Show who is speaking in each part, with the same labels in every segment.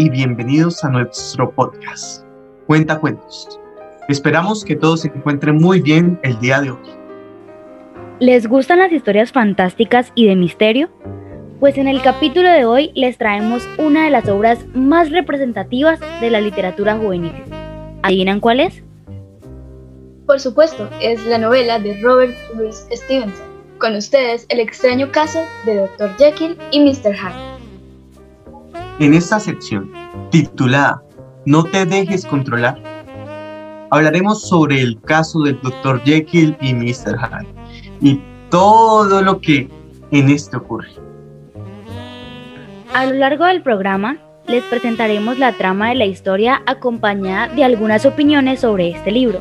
Speaker 1: Y bienvenidos a nuestro podcast, Cuenta Cuentos. Esperamos que todos se encuentren muy bien el día de hoy.
Speaker 2: ¿Les gustan las historias fantásticas y de misterio? Pues en el capítulo de hoy les traemos una de las obras más representativas de la literatura juvenil. ¿Adivinan cuál es?
Speaker 3: Por supuesto, es la novela de Robert Louis Stevenson. Con ustedes, el extraño caso de Dr. Jekyll y Mr. Hyde.
Speaker 1: En esta sección, titulada No te dejes controlar, hablaremos sobre el caso del Dr. Jekyll y Mr. Hyde y todo lo que en este ocurre.
Speaker 2: A lo largo del programa, les presentaremos la trama de la historia acompañada de algunas opiniones sobre este libro.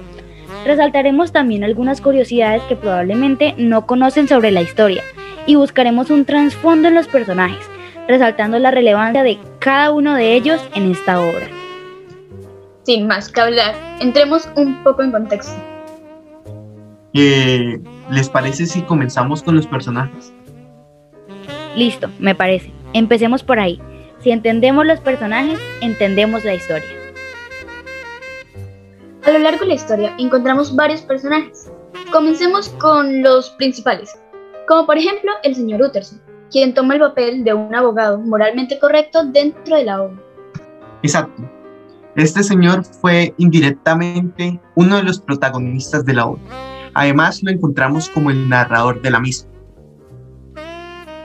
Speaker 2: Resaltaremos también algunas curiosidades que probablemente no conocen sobre la historia y buscaremos un trasfondo en los personajes resaltando la relevancia de cada uno de ellos en esta obra.
Speaker 3: Sin más que hablar, entremos un poco en contexto.
Speaker 1: Eh, ¿Les parece si comenzamos con los personajes?
Speaker 2: Listo, me parece. Empecemos por ahí. Si entendemos los personajes, entendemos la historia.
Speaker 3: A lo largo de la historia encontramos varios personajes. Comencemos con los principales, como por ejemplo el señor Utterson, quien toma el papel de un abogado moralmente correcto dentro de la obra.
Speaker 1: Exacto. Este señor fue indirectamente uno de los protagonistas de la obra. Además lo encontramos como el narrador de la misma.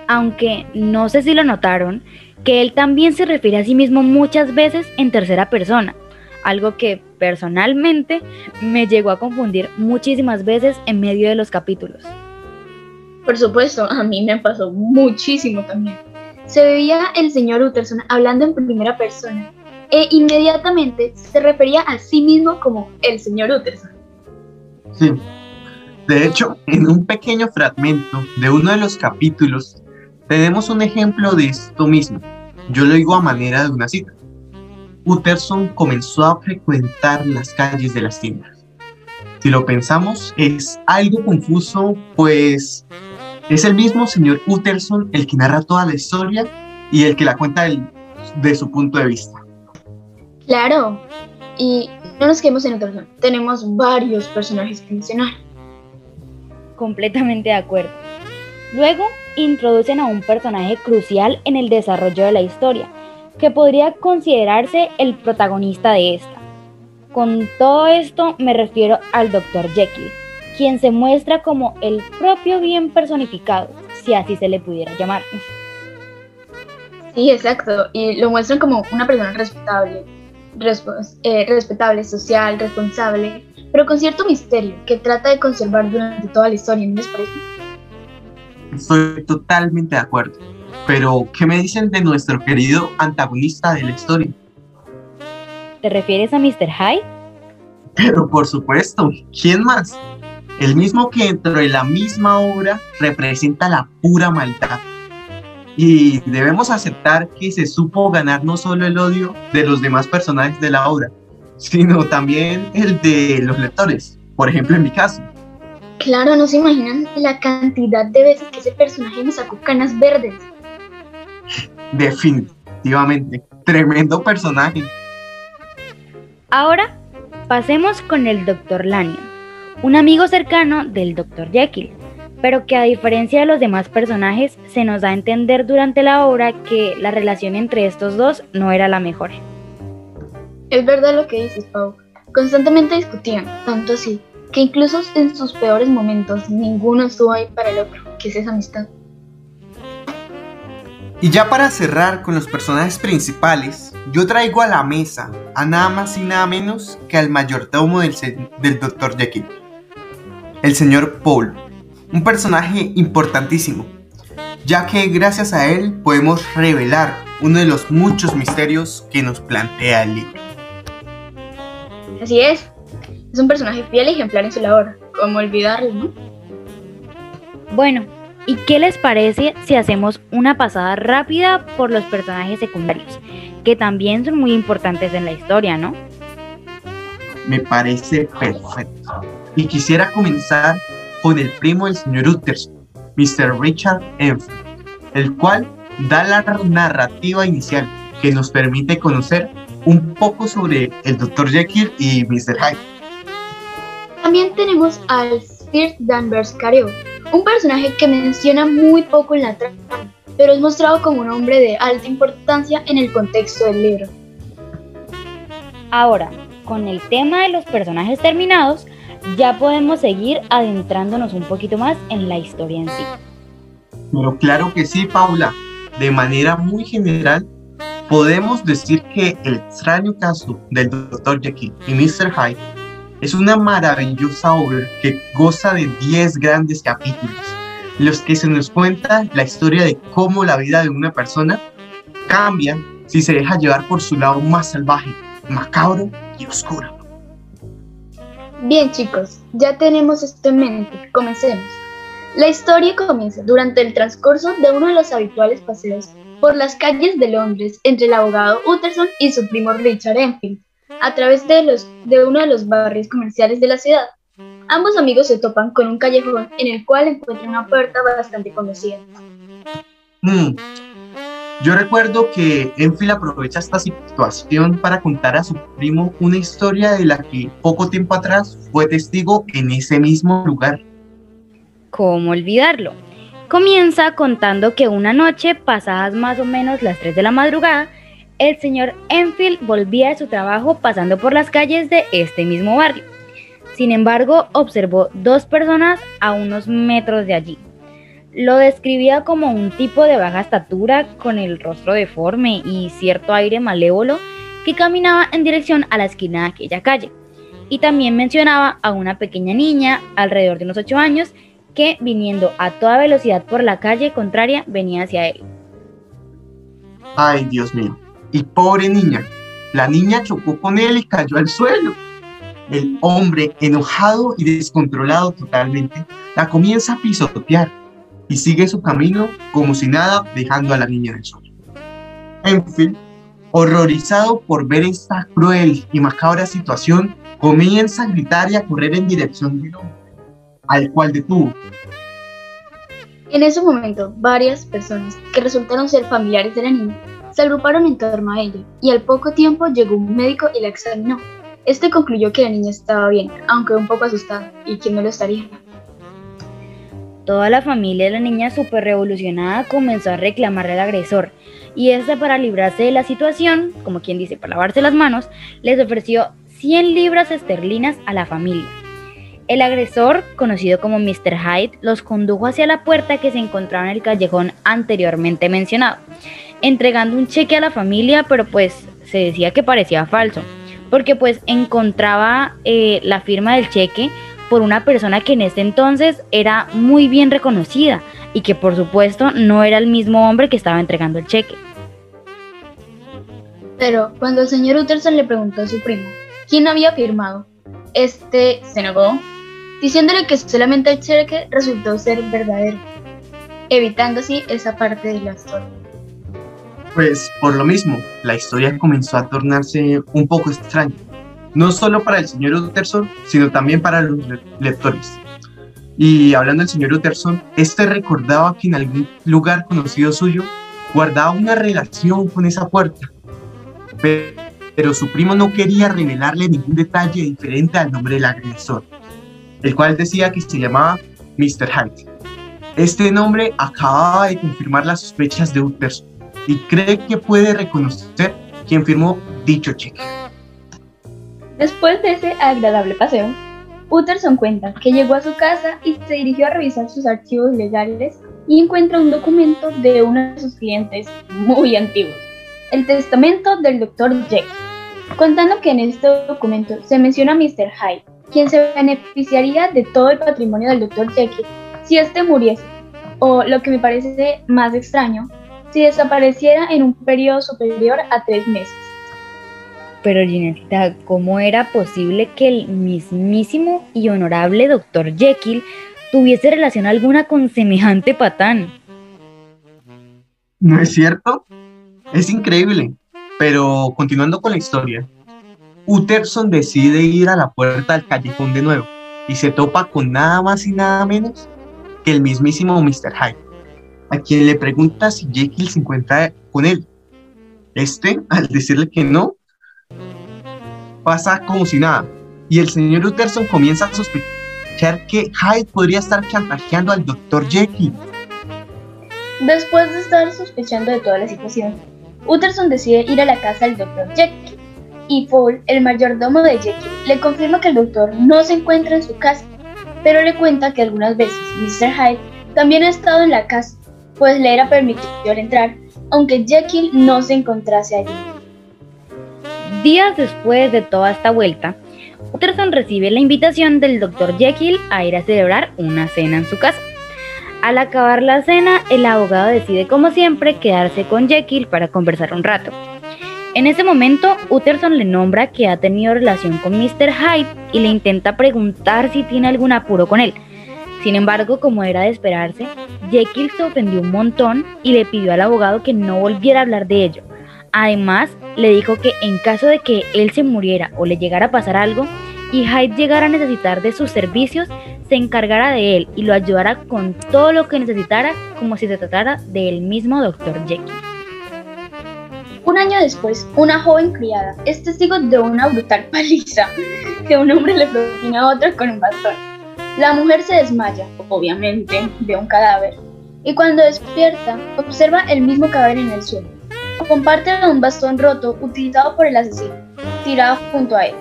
Speaker 2: Aunque no sé si lo notaron, que él también se refiere a sí mismo muchas veces en tercera persona, algo que personalmente me llegó a confundir muchísimas veces en medio de los capítulos.
Speaker 3: Por supuesto, a mí me pasó muchísimo también. Se veía el señor Utterson hablando en primera persona e inmediatamente se refería a sí mismo como el señor Utterson.
Speaker 1: Sí. De hecho, en un pequeño fragmento de uno de los capítulos tenemos un ejemplo de esto mismo. Yo lo digo a manera de una cita. Utterson comenzó a frecuentar las calles de las tiendas. Si lo pensamos, es algo confuso, pues es el mismo señor Utterson el que narra toda la historia y el que la cuenta de su punto de vista.
Speaker 3: Claro, y no nos quedemos en Utterson, tenemos varios personajes que mencionar.
Speaker 2: Completamente de acuerdo. Luego introducen a un personaje crucial en el desarrollo de la historia, que podría considerarse el protagonista de esta. Con todo esto me refiero al Dr. Jekyll, quien se muestra como el propio bien personificado, si así se le pudiera llamar.
Speaker 3: Sí, exacto, y lo muestran como una persona respetable, eh, respetable, social, responsable, pero con cierto misterio que trata de conservar durante toda la historia, ¿no les parece?
Speaker 1: Estoy totalmente de acuerdo, pero ¿qué me dicen de nuestro querido antagonista de la historia?
Speaker 2: ¿Te refieres a Mr. Hyde?
Speaker 1: Pero por supuesto, ¿quién más? el mismo que dentro de la misma obra representa la pura maldad. Y debemos aceptar que se supo ganar no solo el odio de los demás personajes de la obra, sino también el de los lectores, por ejemplo en mi caso.
Speaker 3: Claro, no se imaginan la cantidad de veces que ese personaje me sacó canas verdes.
Speaker 1: Definitivamente, tremendo personaje.
Speaker 2: Ahora pasemos con el Dr. Lanyon un amigo cercano del Dr. Jekyll, pero que a diferencia de los demás personajes se nos da a entender durante la obra que la relación entre estos dos no era la mejor.
Speaker 3: Es verdad lo que dices, Pau. Constantemente discutían, tanto así, que incluso en sus peores momentos ninguno estuvo ahí para el otro, que es esa amistad.
Speaker 1: Y ya para cerrar con los personajes principales, yo traigo a la mesa a nada más y nada menos que al mayordomo del, del Dr. Jekyll el señor Paul, un personaje importantísimo, ya que gracias a él podemos revelar uno de los muchos misterios que nos plantea el libro.
Speaker 3: Así es, es un personaje fiel y ejemplar en su labor, como olvidarlo, ¿no?
Speaker 2: Bueno, ¿y qué les parece si hacemos una pasada rápida por los personajes secundarios, que también son muy importantes en la historia, ¿no?
Speaker 1: Me parece perfecto y quisiera comenzar con el primo del señor Utterson, Mr. Richard Enfield, el cual da la narrativa inicial que nos permite conocer un poco sobre el Dr. Jekyll y Mr. Hyde.
Speaker 3: También tenemos al Sir Danvers Careo, un personaje que menciona muy poco en la trama, pero es mostrado como un hombre de alta importancia en el contexto del libro.
Speaker 2: Ahora, con el tema de los personajes terminados, ya podemos seguir adentrándonos un poquito más en la historia en sí.
Speaker 1: Pero claro que sí, Paula. De manera muy general, podemos decir que el extraño caso del Dr. Jekyll y Mr. Hyde es una maravillosa obra que goza de 10 grandes capítulos, en los que se nos cuenta la historia de cómo la vida de una persona cambia si se deja llevar por su lado más salvaje, macabro y oscuro.
Speaker 3: Bien chicos, ya tenemos esto en mente, comencemos. La historia comienza durante el transcurso de uno de los habituales paseos por las calles de Londres entre el abogado Utterson y su primo Richard Enfield, a través de, los, de uno de los barrios comerciales de la ciudad. Ambos amigos se topan con un callejón en el cual encuentran una puerta bastante conocida.
Speaker 1: Hmm, Yo recuerdo que Enfield aprovecha esta situación para contar a su primo una historia de la que poco tiempo atrás fue testigo en ese mismo lugar.
Speaker 2: ¿Cómo olvidarlo? Comienza contando que una noche, pasadas más o menos las 3 de la madrugada, el señor Enfield volvía de su trabajo pasando por las calles de este mismo barrio. Sin embargo, observó dos personas a unos metros de allí. Lo describía como un tipo de baja estatura con el rostro deforme y cierto aire malévolo que caminaba en dirección a la esquina de aquella calle. Y también mencionaba a una pequeña niña, alrededor de unos 8 años, que viniendo a toda velocidad por la calle contraria venía hacia él.
Speaker 1: Ay, Dios mío. Y pobre niña. La niña chocó con él y cayó al suelo. El hombre, enojado y descontrolado totalmente, la comienza a pisotear y sigue su camino como si nada, dejando a la niña en el suelo. Enfield, horrorizado por ver esta cruel y macabra situación, comienza a gritar y a correr en dirección del hombre, al cual detuvo.
Speaker 3: En ese momento, varias personas que resultaron ser familiares de la niña se agruparon en torno a ella y al poco tiempo llegó un médico y la examinó. Este concluyó que la niña estaba bien, aunque un poco asustada, y que no lo estaría.
Speaker 2: Toda la familia de la niña súper revolucionada comenzó a reclamarle al agresor y este para librarse de la situación, como quien dice, para lavarse las manos, les ofreció 100 libras esterlinas a la familia. El agresor, conocido como Mr. Hyde, los condujo hacia la puerta que se encontraba en el callejón anteriormente mencionado, entregando un cheque a la familia, pero pues se decía que parecía falso, porque pues encontraba eh, la firma del cheque por una persona que en ese entonces era muy bien reconocida y que por supuesto no era el mismo hombre que estaba entregando el cheque.
Speaker 3: Pero cuando el señor Utterson le preguntó a su primo quién había firmado, este se negó, diciéndole que solamente el cheque resultó ser verdadero, evitando así esa parte de la historia.
Speaker 1: Pues por lo mismo, la historia comenzó a tornarse un poco extraña, no solo para el señor Utterson, sino también para los le- lectores. Y hablando del señor Utterson, este recordaba que en algún lugar conocido suyo guardaba una relación con esa puerta, Pe- pero su primo no quería revelarle ningún detalle diferente al nombre del agresor, el cual decía que se llamaba Mr. Hyde. Este nombre acababa de confirmar las sospechas de Utterson y cree que puede reconocer quién firmó dicho cheque.
Speaker 3: Después de ese agradable paseo, Utterson cuenta que llegó a su casa y se dirigió a revisar sus archivos legales y encuentra un documento de uno de sus clientes muy antiguos, el testamento del Dr. Jekyll, contando que en este documento se menciona a Mr. Hyde, quien se beneficiaría de todo el patrimonio del Dr. Jekyll si éste muriese, o lo que me parece más extraño, si desapareciera en un periodo superior a tres meses.
Speaker 2: Pero Ginetita, ¿cómo era posible que el mismísimo y honorable Dr. Jekyll tuviese relación alguna con semejante patán?
Speaker 1: ¿No es cierto? Es increíble. Pero continuando con la historia, Utterson decide ir a la puerta del callejón de nuevo y se topa con nada más y nada menos que el mismísimo Mr. Hyde, a quien le pregunta si Jekyll se encuentra con él. Este, al decirle que no, pasa como si nada. Y el señor Utterson comienza a sospechar que Hyde podría estar chantajeando al Dr. Jekyll.
Speaker 3: Después de estar sospechando de toda la situación, Utterson decide ir a la casa del Dr. Jekyll. Y Paul, el mayordomo de Jekyll, le confirma que el doctor no se encuentra en su casa, pero le cuenta que algunas veces Mr. Hyde también ha estado en la casa, pues le era permitido entrar, aunque Jekyll no se encontrase allí.
Speaker 2: Días después de toda esta vuelta, Utterson recibe la invitación del Dr. Jekyll a ir a celebrar una cena en su casa. Al acabar la cena, el abogado decide como siempre quedarse con Jekyll para conversar un rato. En ese momento, Utterson le nombra que ha tenido relación con Mr. Hyde y le intenta preguntar si tiene algún apuro con él. Sin embargo, como era de esperarse, Jekyll se ofendió un montón y le pidió al abogado que no volviera a hablar de ello. Además, le dijo que en caso de que él se muriera o le llegara a pasar algo y Hyde llegara a necesitar de sus servicios, se encargara de él y lo ayudara con todo lo que necesitara como si se tratara del mismo Dr. Jekyll.
Speaker 3: Un año después, una joven criada es testigo de una brutal paliza que un hombre le propina a otro con un bastón. La mujer se desmaya, obviamente, de un cadáver, y cuando despierta, observa el mismo cadáver en el suelo comparte un bastón roto utilizado por el asesino, tirado junto a él.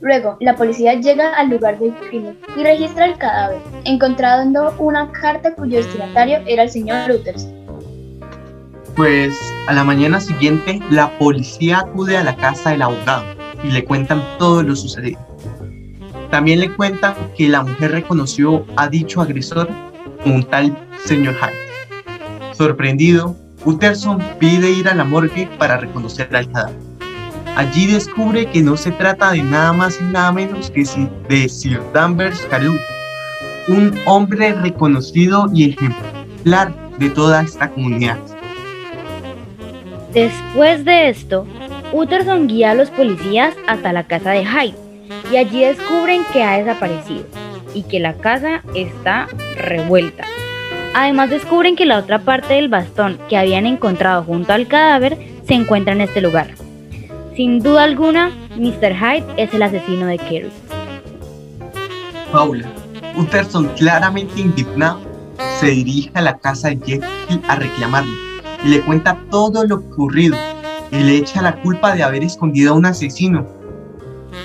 Speaker 3: Luego, la policía llega al lugar del crimen y registra el cadáver, encontrando una carta cuyo destinatario era el señor Utterson.
Speaker 1: Pues a la mañana siguiente, la policía acude a la casa del abogado y le cuentan todo lo sucedido. También le cuentan que la mujer reconoció a dicho agresor como un tal señor Hyde. Sorprendido, Utterson pide ir a la morgue para reconocer al cadáver. Allí descubre que no se trata de nada más y nada menos que de Sir Danvers Carew, un hombre reconocido y ejemplar de toda esta comunidad.
Speaker 2: Después de esto, Utterson guía a los policías hasta la casa de Hyde y allí descubren que ha desaparecido y que la casa está revuelta. Además descubren que la otra parte del bastón que habían encontrado junto al cadáver se encuentra en este lugar. Sin duda alguna, Mr. Hyde es el asesino de Kerry.
Speaker 1: Paula, Utterson claramente indignado se dirige a la casa de Jekyll a reclamarle y le cuenta todo lo ocurrido y le echa la culpa de haber escondido a un asesino.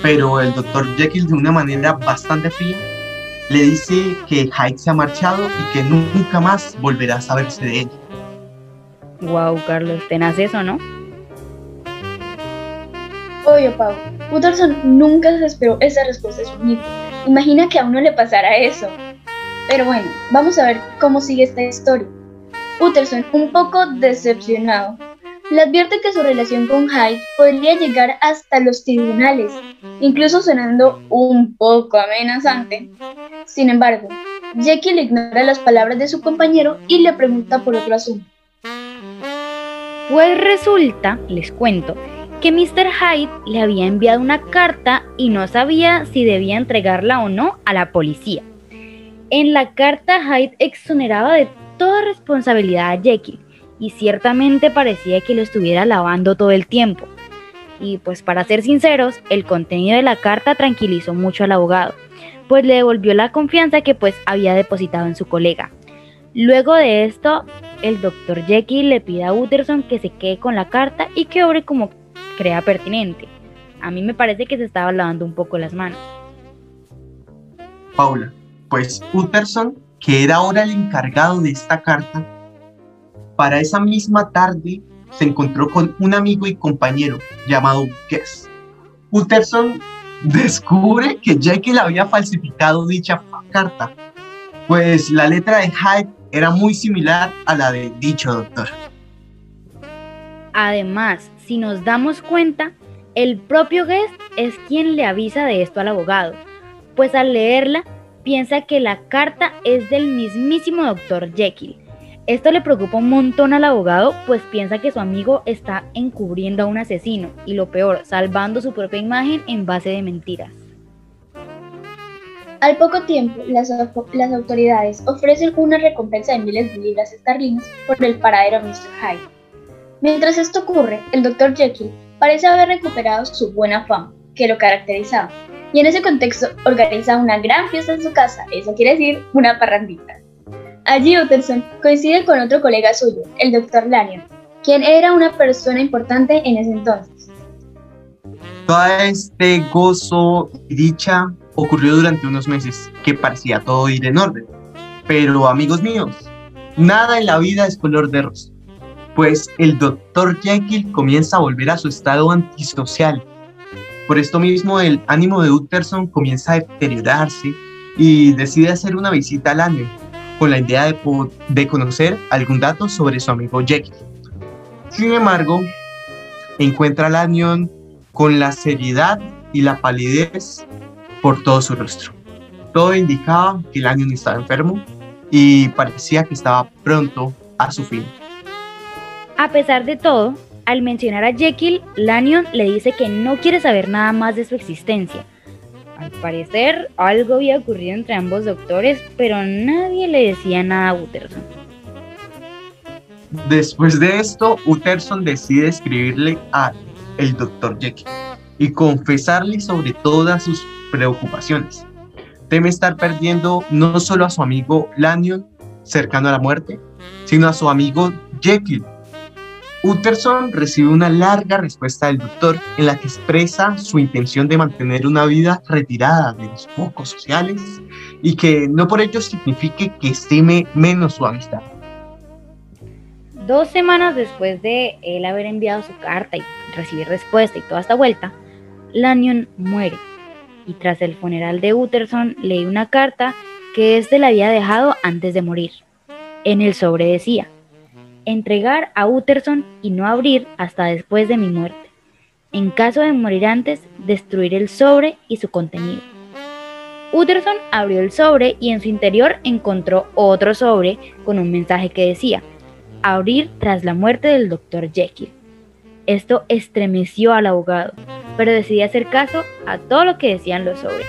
Speaker 1: Pero el Dr. Jekyll de una manera bastante fría le dice que Hyde se ha marchado y que nunca más volverá a saberse de él.
Speaker 2: Wow, Carlos, tenaz eso, ¿no?
Speaker 3: Oye, Pau, Utterson nunca se esperó esa respuesta de su amigo. Imagina que a uno le pasara eso. Pero bueno, vamos a ver cómo sigue esta historia. Utterson, un poco decepcionado, le advierte que su relación con Hyde podría llegar hasta los tribunales, incluso sonando un poco amenazante. Sin embargo, Jekyll ignora las palabras de su compañero y le pregunta por otro asunto.
Speaker 2: Pues resulta, les cuento, que Mr. Hyde le había enviado una carta y no sabía si debía entregarla o no a la policía. En la carta Hyde exoneraba de toda responsabilidad a Jekyll y ciertamente parecía que lo estuviera lavando todo el tiempo. Y pues para ser sinceros, el contenido de la carta tranquilizó mucho al abogado, pues le devolvió la confianza que pues había depositado en su colega. Luego de esto, el doctor Jekyll le pide a Utterson que se quede con la carta y que obre como crea pertinente. A mí me parece que se estaba lavando un poco las manos.
Speaker 1: Paula, pues Utterson, que era ahora el encargado de esta carta, para esa misma tarde se encontró con un amigo y compañero llamado Guess. Utterson descubre que Jekyll había falsificado dicha carta, pues la letra de Hyde era muy similar a la de dicho doctor.
Speaker 2: Además, si nos damos cuenta, el propio Guest es quien le avisa de esto al abogado, pues al leerla piensa que la carta es del mismísimo doctor Jekyll esto le preocupa un montón al abogado, pues piensa que su amigo está encubriendo a un asesino y lo peor, salvando su propia imagen en base de mentiras.
Speaker 3: Al poco tiempo, las, las autoridades ofrecen una recompensa de miles de libras esterlinas por el paradero de Mr. Hyde. Mientras esto ocurre, el Dr. Jekyll parece haber recuperado su buena fama, que lo caracterizaba, y en ese contexto organiza una gran fiesta en su casa, eso quiere decir una parrandita. Allí Utterson coincide con otro colega suyo, el Dr. Lanyon, quien era una persona importante en ese entonces.
Speaker 1: Todo este gozo y dicha ocurrió durante unos meses, que parecía todo ir en orden. Pero amigos míos, nada en la vida es color de rosa, pues el Dr. Jekyll comienza a volver a su estado antisocial. Por esto mismo el ánimo de Utterson comienza a deteriorarse y decide hacer una visita al año con la idea de, conocer algún dato sobre su amigo Jekyll. Sin embargo, encuentra a Lanyon con la seriedad y la palidez por todo su rostro. Todo indicaba que Lanyon estaba enfermo y parecía que estaba pronto a su fin.
Speaker 2: A pesar de todo, al mencionar a Jekyll, Lanyon le dice que no quiere saber nada más de su existencia. Al parecer, algo había ocurrido entre ambos doctores, pero nadie le decía nada a Utterson.
Speaker 1: Después de esto, Utterson decide escribirle a el Dr. Jekyll y confesarle sobre todas sus preocupaciones. Teme estar perdiendo no solo a su amigo Lanyon, cercano a la muerte, sino a su amigo Jekyll. Utterson recibe una larga respuesta del doctor en la que expresa su intención de mantener una vida retirada de los focos sociales y que no por ello signifique que estime menos su amistad.
Speaker 2: Dos semanas después de él haber enviado su carta y recibir respuesta y toda esta vuelta, Lanyon muere. Y tras el funeral de Utterson, leí una carta que éste le había dejado antes de morir. En el sobre decía, entregar a Utterson y no abrir hasta después de mi muerte. En caso de morir antes, destruir el sobre y su contenido. Utterson abrió el sobre y en su interior encontró otro sobre con un mensaje que decía, abrir tras la muerte del Dr. Jekyll. Esto estremeció al abogado, pero decidió hacer caso a todo lo que decían los sobres.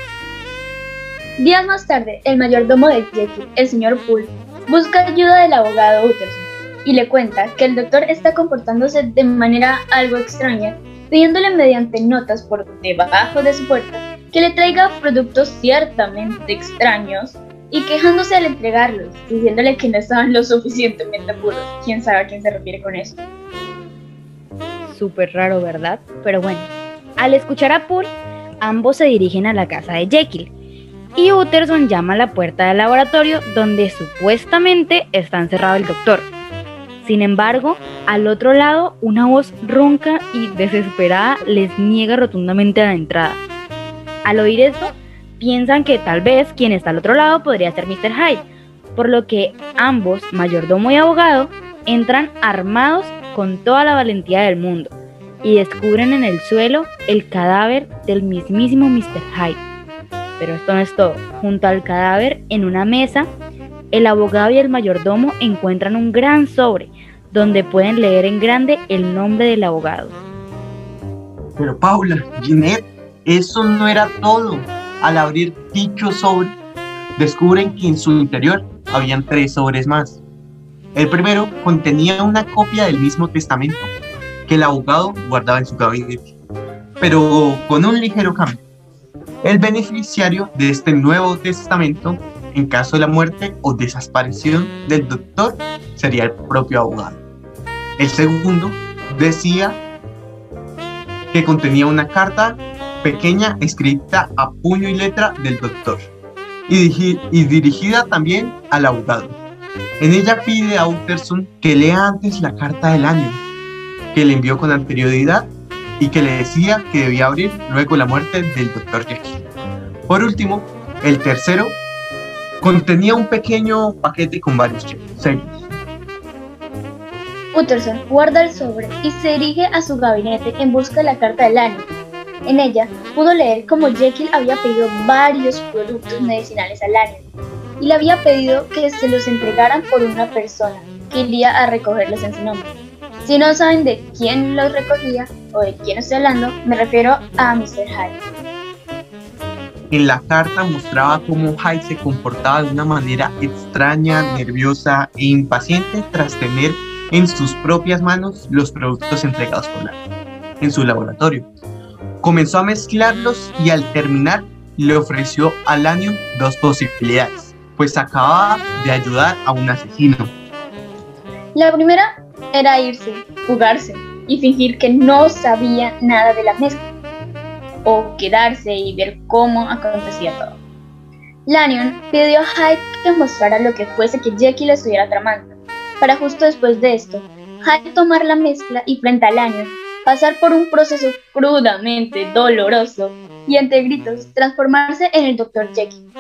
Speaker 3: Días más tarde, el mayordomo de Jekyll, el señor Poole, busca ayuda del abogado Utterson y le cuenta que el doctor está comportándose de manera algo extraña, pidiéndole mediante notas por debajo de su puerta que le traiga productos ciertamente extraños y quejándose al entregarlos, diciéndole que no estaban lo suficientemente puros. ¿Quién sabe a quién se refiere con eso?
Speaker 2: Súper raro, ¿verdad? Pero bueno, al escuchar a Poole, ambos se dirigen a la casa de Jekyll y Utterson llama a la puerta del laboratorio donde supuestamente está encerrado el doctor. Sin embargo, al otro lado, una voz ronca y desesperada les niega rotundamente la entrada. Al oír esto, piensan que tal vez quien está al otro lado podría ser Mr. Hyde, por lo que ambos, mayordomo y abogado, entran armados con toda la valentía del mundo y descubren en el suelo el cadáver del mismísimo Mr. Hyde. Pero esto no es todo. Junto al cadáver, en una mesa, el abogado y el mayordomo encuentran un gran sobre donde pueden leer en grande el nombre del abogado.
Speaker 1: Pero Paula, Ginette, eso no era todo al abrir dicho sobre, descubren que en su interior habían tres sobres más. El primero contenía una copia del mismo testamento que el abogado guardaba en su gabinete, pero con un ligero cambio. El beneficiario de este nuevo testamento, en caso de la muerte o desaparición del doctor, sería el propio abogado. El segundo decía que contenía una carta pequeña escrita a puño y letra del doctor y, y dirigida también al abogado. En ella pide a Utterson que lea antes la carta del año que le envió con anterioridad y que le decía que debía abrir luego la muerte del doctor Jekyll. Por último, el tercero contenía un pequeño paquete con varios sellos.
Speaker 3: Utterson guarda el sobre y se dirige a su gabinete en busca de la carta del año en ella pudo leer cómo Jekyll había pedido varios productos medicinales al año y le había pedido que se los entregaran por una persona que iría a recogerlos en su nombre. Si no saben de quién los recogía o de quién estoy hablando, me refiero a Mr. Hyde.
Speaker 1: En la carta mostraba cómo Hyde se comportaba de una manera extraña, nerviosa e impaciente tras tener en sus propias manos los productos entregados por la en su laboratorio. Comenzó a mezclarlos y al terminar le ofreció a Lanyon dos posibilidades, pues acababa de ayudar a un asesino.
Speaker 3: La primera era irse, jugarse y fingir que no sabía nada de la mezcla, o quedarse y ver cómo acontecía todo. Lanyon pidió a Hyde que mostrara lo que fuese que Jackie le estuviera tramando, para justo después de esto, Hyde tomar la mezcla y frente a Lanyon pasar por un proceso crudamente doloroso y entre gritos transformarse en el Dr. Jekyll.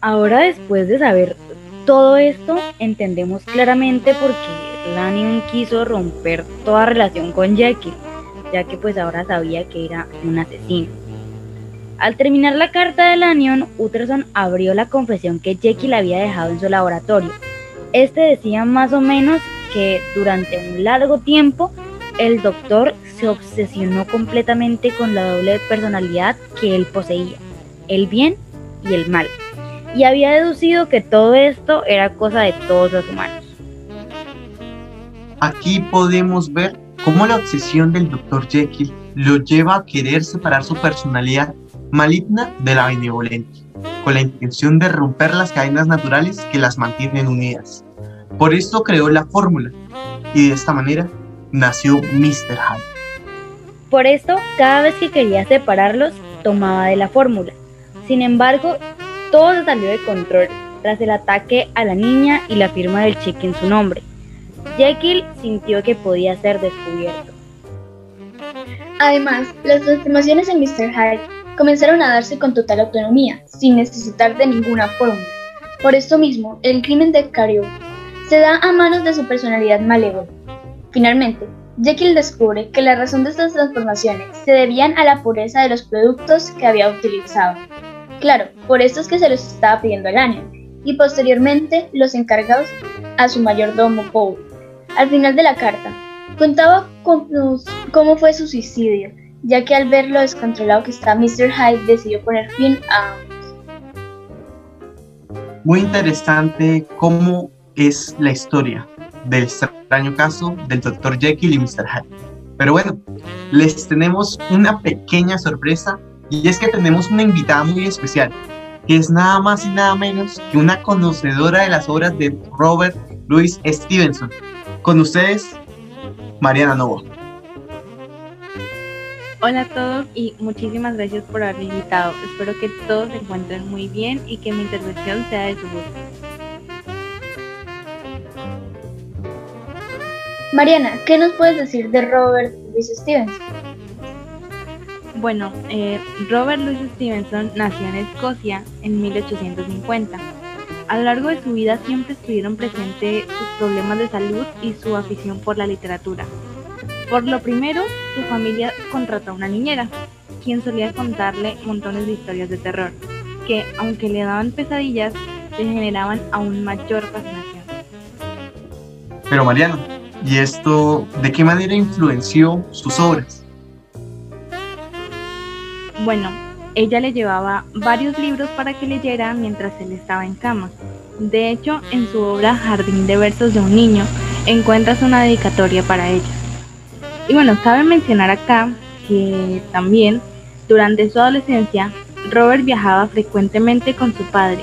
Speaker 2: Ahora después de saber todo esto, entendemos claramente por qué Lanyon quiso romper toda relación con Jekyll, ya que pues ahora sabía que era un asesino. Al terminar la carta de Lanyon, Utterson abrió la confesión que Jekyll había dejado en su laboratorio. Este decía más o menos que durante un largo tiempo el doctor se obsesionó completamente con la doble personalidad que él poseía, el bien y el mal, y había deducido que todo esto era cosa de todos los humanos.
Speaker 1: Aquí podemos ver cómo la obsesión del Dr. Jekyll lo lleva a querer separar su personalidad maligna de la benevolente, con la intención de romper las cadenas naturales que las mantienen unidas. Por esto creó la fórmula y de esta manera nació Mr. Hyde.
Speaker 2: Por esto, cada vez que quería separarlos, tomaba de la fórmula. Sin embargo, todo salió de control tras el ataque a la niña y la firma del cheque en su nombre. Jekyll sintió que podía ser descubierto.
Speaker 3: Además, las transformaciones en Mr. Hyde comenzaron a darse con total autonomía, sin necesitar de ninguna fórmula. Por esto mismo, el crimen de Cario se da a manos de su personalidad malévola. Finalmente, Jekyll descubre que la razón de estas transformaciones se debían a la pureza de los productos que había utilizado. Claro, por esto es que se los estaba pidiendo al año, y posteriormente los encargados a su mayordomo Paul. Al final de la carta, contaba cómo fue su suicidio, ya que al ver lo descontrolado que está Mr. Hyde decidió poner fin a
Speaker 1: Muy interesante cómo es la historia del extraño caso del Dr. Jekyll y Mr. Hyde. Pero bueno, les tenemos una pequeña sorpresa y es que tenemos una invitada muy especial, que es nada más y nada menos que una conocedora de las obras de Robert Louis Stevenson. Con ustedes, Mariana Novo.
Speaker 4: Hola a todos y muchísimas gracias por haberme invitado. Espero que todos se encuentren muy bien y que mi intervención sea de su gusto.
Speaker 3: Mariana, ¿qué nos puedes decir de Robert Louis Stevenson?
Speaker 4: Bueno, eh, Robert Louis Stevenson nació en Escocia en 1850. A lo largo de su vida siempre estuvieron presentes sus problemas de salud y su afición por la literatura. Por lo primero, su familia contrató a una niñera, quien solía contarle montones de historias de terror, que, aunque le daban pesadillas, le generaban aún mayor fascinación.
Speaker 1: Pero Mariano, ¿y esto de qué manera influenció sus obras?
Speaker 4: Bueno, ella le llevaba varios libros para que leyera mientras él estaba en cama. De hecho, en su obra Jardín de Versos de un Niño encuentras una dedicatoria para ella. Y bueno, cabe mencionar acá que también durante su adolescencia Robert viajaba frecuentemente con su padre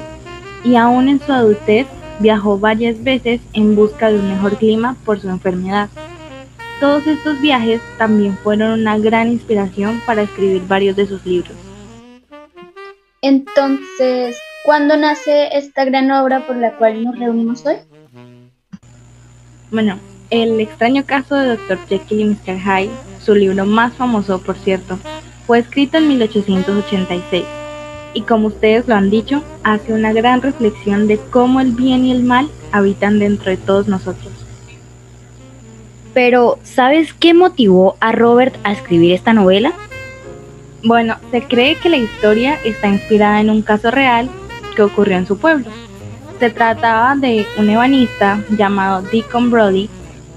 Speaker 4: y aún en su adultez viajó varias veces en busca de un mejor clima por su enfermedad. Todos estos viajes también fueron una gran inspiración para escribir varios de sus libros.
Speaker 3: Entonces, ¿cuándo nace esta gran obra por la cual nos reunimos hoy?
Speaker 4: Bueno, El extraño caso de Dr. Jekyll y Mr. Hyde, su libro más famoso por cierto, fue escrito en 1886 y como ustedes lo han dicho, hace una gran reflexión de cómo el bien y el mal habitan dentro de todos nosotros.
Speaker 2: Pero, ¿sabes qué motivó a Robert a escribir esta novela?
Speaker 4: Bueno, se cree que la historia está inspirada en un caso real que ocurrió en su pueblo. Se trataba de un ebanista llamado Deacon Brody,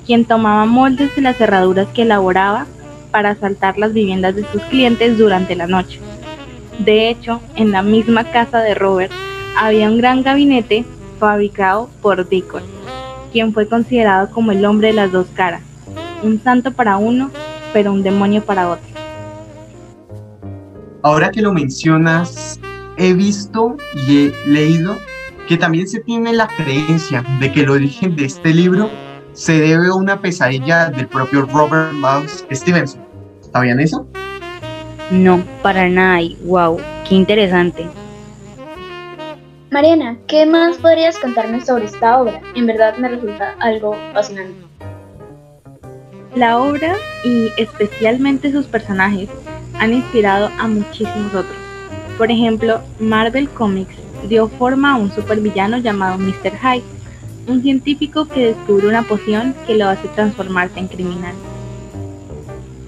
Speaker 4: quien tomaba moldes de las cerraduras que elaboraba para asaltar las viviendas de sus clientes durante la noche. De hecho, en la misma casa de Robert había un gran gabinete fabricado por Deacon, quien fue considerado como el hombre de las dos caras, un santo para uno, pero un demonio para otro.
Speaker 1: Ahora que lo mencionas, he visto y he leído que también se tiene la creencia de que el origen de este libro se debe a una pesadilla del propio Robert Louis Stevenson. ¿Sabían eso?
Speaker 2: No, para nada. Y wow, qué interesante.
Speaker 3: Mariana, ¿qué más podrías contarme sobre esta obra? En verdad me resulta algo fascinante.
Speaker 4: La obra y especialmente sus personajes han inspirado a muchísimos otros. Por ejemplo, Marvel Comics dio forma a un supervillano llamado Mr. Hyde, un científico que descubre una poción que lo hace transformarse en criminal.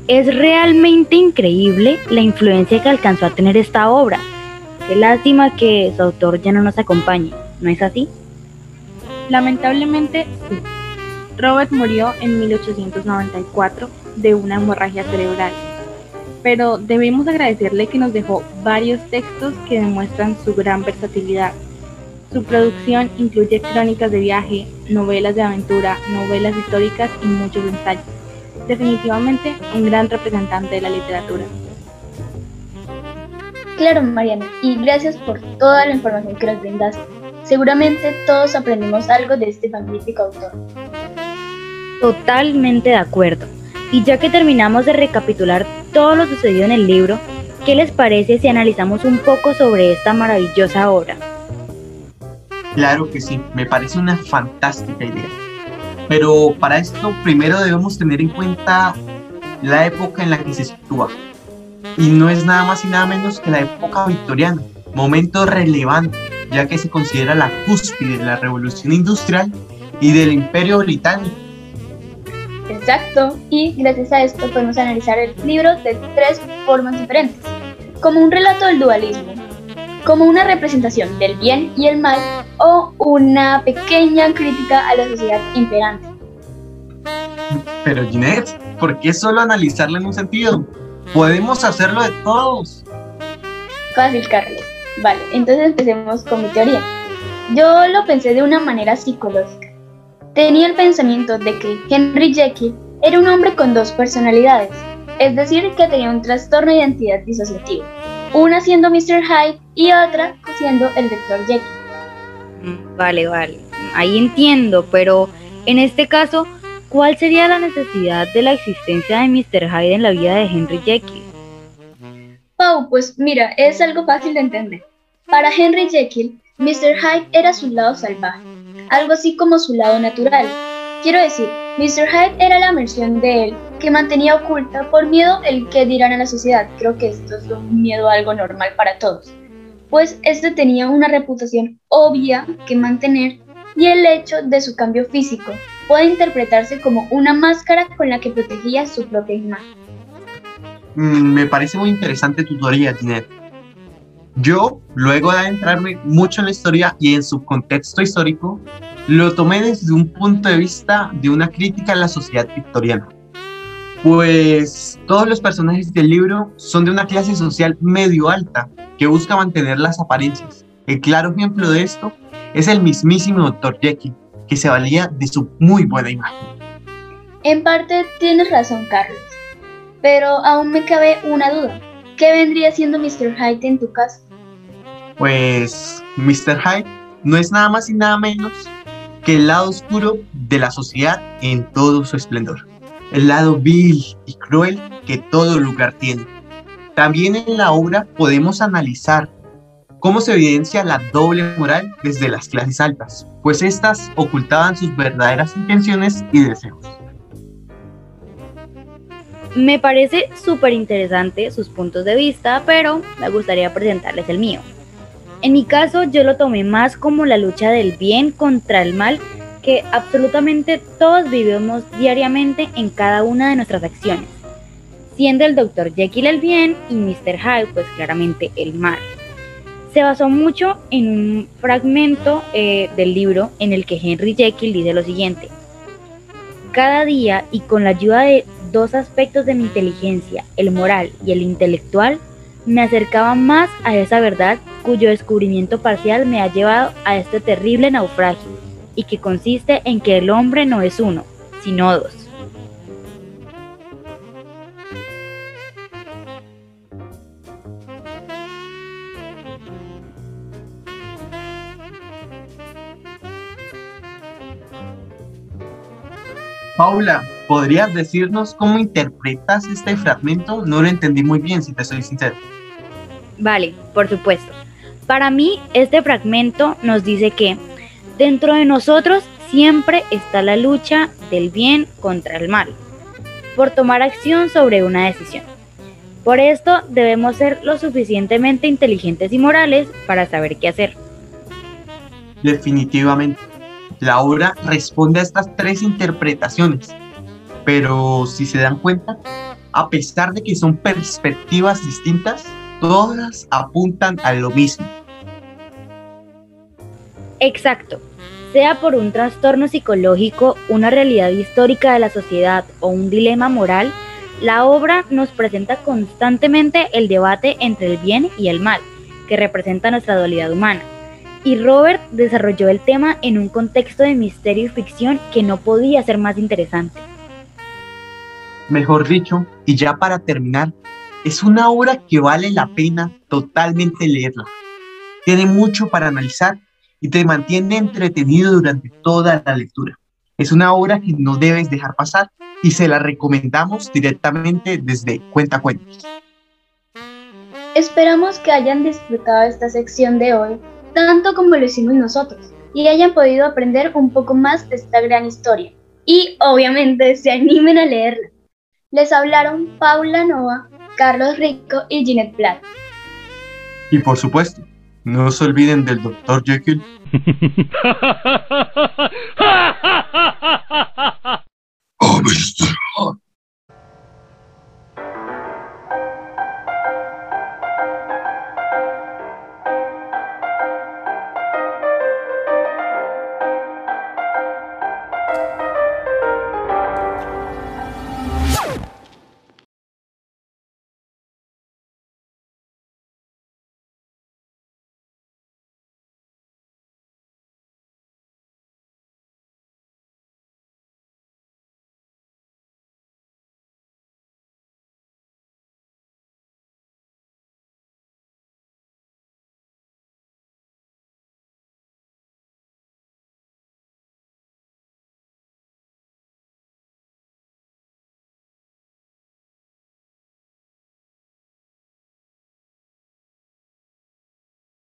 Speaker 2: Es realmente increíble la influencia que alcanzó a tener esta obra. Qué lástima que su autor ya no nos acompañe, ¿no es así?
Speaker 4: Lamentablemente, sí. Robert murió en 1894 de una hemorragia cerebral, pero debemos agradecerle que nos dejó varios textos que demuestran su gran versatilidad. Su producción incluye crónicas de viaje, novelas de aventura, novelas históricas y muchos ensayos. Definitivamente un gran representante de la literatura.
Speaker 3: Claro, Mariana, y gracias por toda la información que nos brindaste. Seguramente todos aprendimos algo de este magnífico autor.
Speaker 2: Totalmente de acuerdo. Y ya que terminamos de recapitular todo lo sucedido en el libro, ¿qué les parece si analizamos un poco sobre esta maravillosa obra?
Speaker 1: Claro que sí, me parece una fantástica idea. Pero para esto primero debemos tener en cuenta la época en la que se sitúa. Y no es nada más y nada menos que la época victoriana, momento relevante, ya que se considera la cúspide de la revolución industrial y del imperio británico
Speaker 3: Exacto, y gracias a esto podemos analizar el libro de tres formas diferentes, como un relato del dualismo, como una representación del bien y el mal o una pequeña crítica a la sociedad imperante.
Speaker 1: Pero Ginette, ¿por qué solo analizarlo en un sentido? Podemos hacerlo de todos.
Speaker 3: Fácil, Carlos. Vale, entonces empecemos con mi teoría. Yo lo pensé de una manera psicológica. Tenía el pensamiento de que Henry Jekyll era un hombre con dos personalidades, es decir, que tenía un trastorno de identidad disociativo, una siendo Mr. Hyde y otra siendo el Dr. Jekyll.
Speaker 2: Vale, vale, ahí entiendo, pero en este caso, ¿cuál sería la necesidad de la existencia de Mr. Hyde en la vida de Henry Jekyll?
Speaker 3: Pau, pues mira, es algo fácil de entender. Para Henry Jekyll, Mr. Hyde era su lado salvaje, algo así como su lado natural. Quiero decir, Mr. Hyde era la versión de él que mantenía oculta por miedo el que dirán a la sociedad. Creo que esto es un miedo algo normal para todos. Pues este tenía una reputación obvia que mantener y el hecho de su cambio físico puede interpretarse como una máscara con la que protegía su propia imagen.
Speaker 1: Mm, me parece muy interesante tu teoría, Ginette. Yo, luego de adentrarme mucho en la historia y en su contexto histórico, lo tomé desde un punto de vista de una crítica a la sociedad victoriana. Pues todos los personajes del libro son de una clase social medio alta que busca mantener las apariencias. El claro ejemplo de esto es el mismísimo Dr. Jekyll, que se valía de su muy buena imagen.
Speaker 3: En parte tienes razón, Carlos, pero aún me cabe una duda. ¿Qué vendría siendo Mr. Hyde en tu caso?
Speaker 1: Pues Mr. Hyde no es nada más y nada menos que el lado oscuro de la sociedad en todo su esplendor. El lado vil y cruel que todo lugar tiene. También en la obra podemos analizar cómo se evidencia la doble moral desde las clases altas, pues éstas ocultaban sus verdaderas intenciones y deseos.
Speaker 2: Me parece súper interesante sus puntos de vista, pero me gustaría presentarles el mío. En mi caso yo lo tomé más como la lucha del bien contra el mal que absolutamente todos vivimos diariamente en cada una de nuestras acciones, siendo el Dr. Jekyll el bien y Mr. Hyde pues claramente el mal. Se basó mucho en un fragmento eh, del libro en el que Henry Jekyll dice lo siguiente. Cada día y con la ayuda de dos aspectos de mi inteligencia, el moral y el intelectual, me acercaba más a esa verdad cuyo descubrimiento parcial me ha llevado a este terrible naufragio y que consiste en que el hombre no es uno, sino dos.
Speaker 1: Paula, ¿podrías decirnos cómo interpretas este fragmento? No lo entendí muy bien, si te soy sincero.
Speaker 2: Vale, por supuesto. Para mí, este fragmento nos dice que dentro de nosotros siempre está la lucha del bien contra el mal, por tomar acción sobre una decisión. Por esto debemos ser lo suficientemente inteligentes y morales para saber qué hacer.
Speaker 1: Definitivamente. La obra responde a estas tres interpretaciones, pero si se dan cuenta, a pesar de que son perspectivas distintas, todas apuntan a lo mismo.
Speaker 2: Exacto. Sea por un trastorno psicológico, una realidad histórica de la sociedad o un dilema moral, la obra nos presenta constantemente el debate entre el bien y el mal, que representa nuestra dualidad humana y Robert desarrolló el tema en un contexto de misterio y ficción que no podía ser más interesante.
Speaker 1: Mejor dicho, y ya para terminar, es una obra que vale la pena totalmente leerla. Tiene mucho para analizar y te mantiene entretenido durante toda la lectura. Es una obra que no debes dejar pasar y se la recomendamos directamente desde Cuenta Cuentos.
Speaker 3: Esperamos que hayan disfrutado esta sección de hoy tanto como lo hicimos nosotros, y hayan podido aprender un poco más de esta gran historia. Y obviamente se animen a leerla. Les hablaron Paula Nova, Carlos Rico y Ginette Platt.
Speaker 1: Y por supuesto, no se olviden del Dr. Jekyll.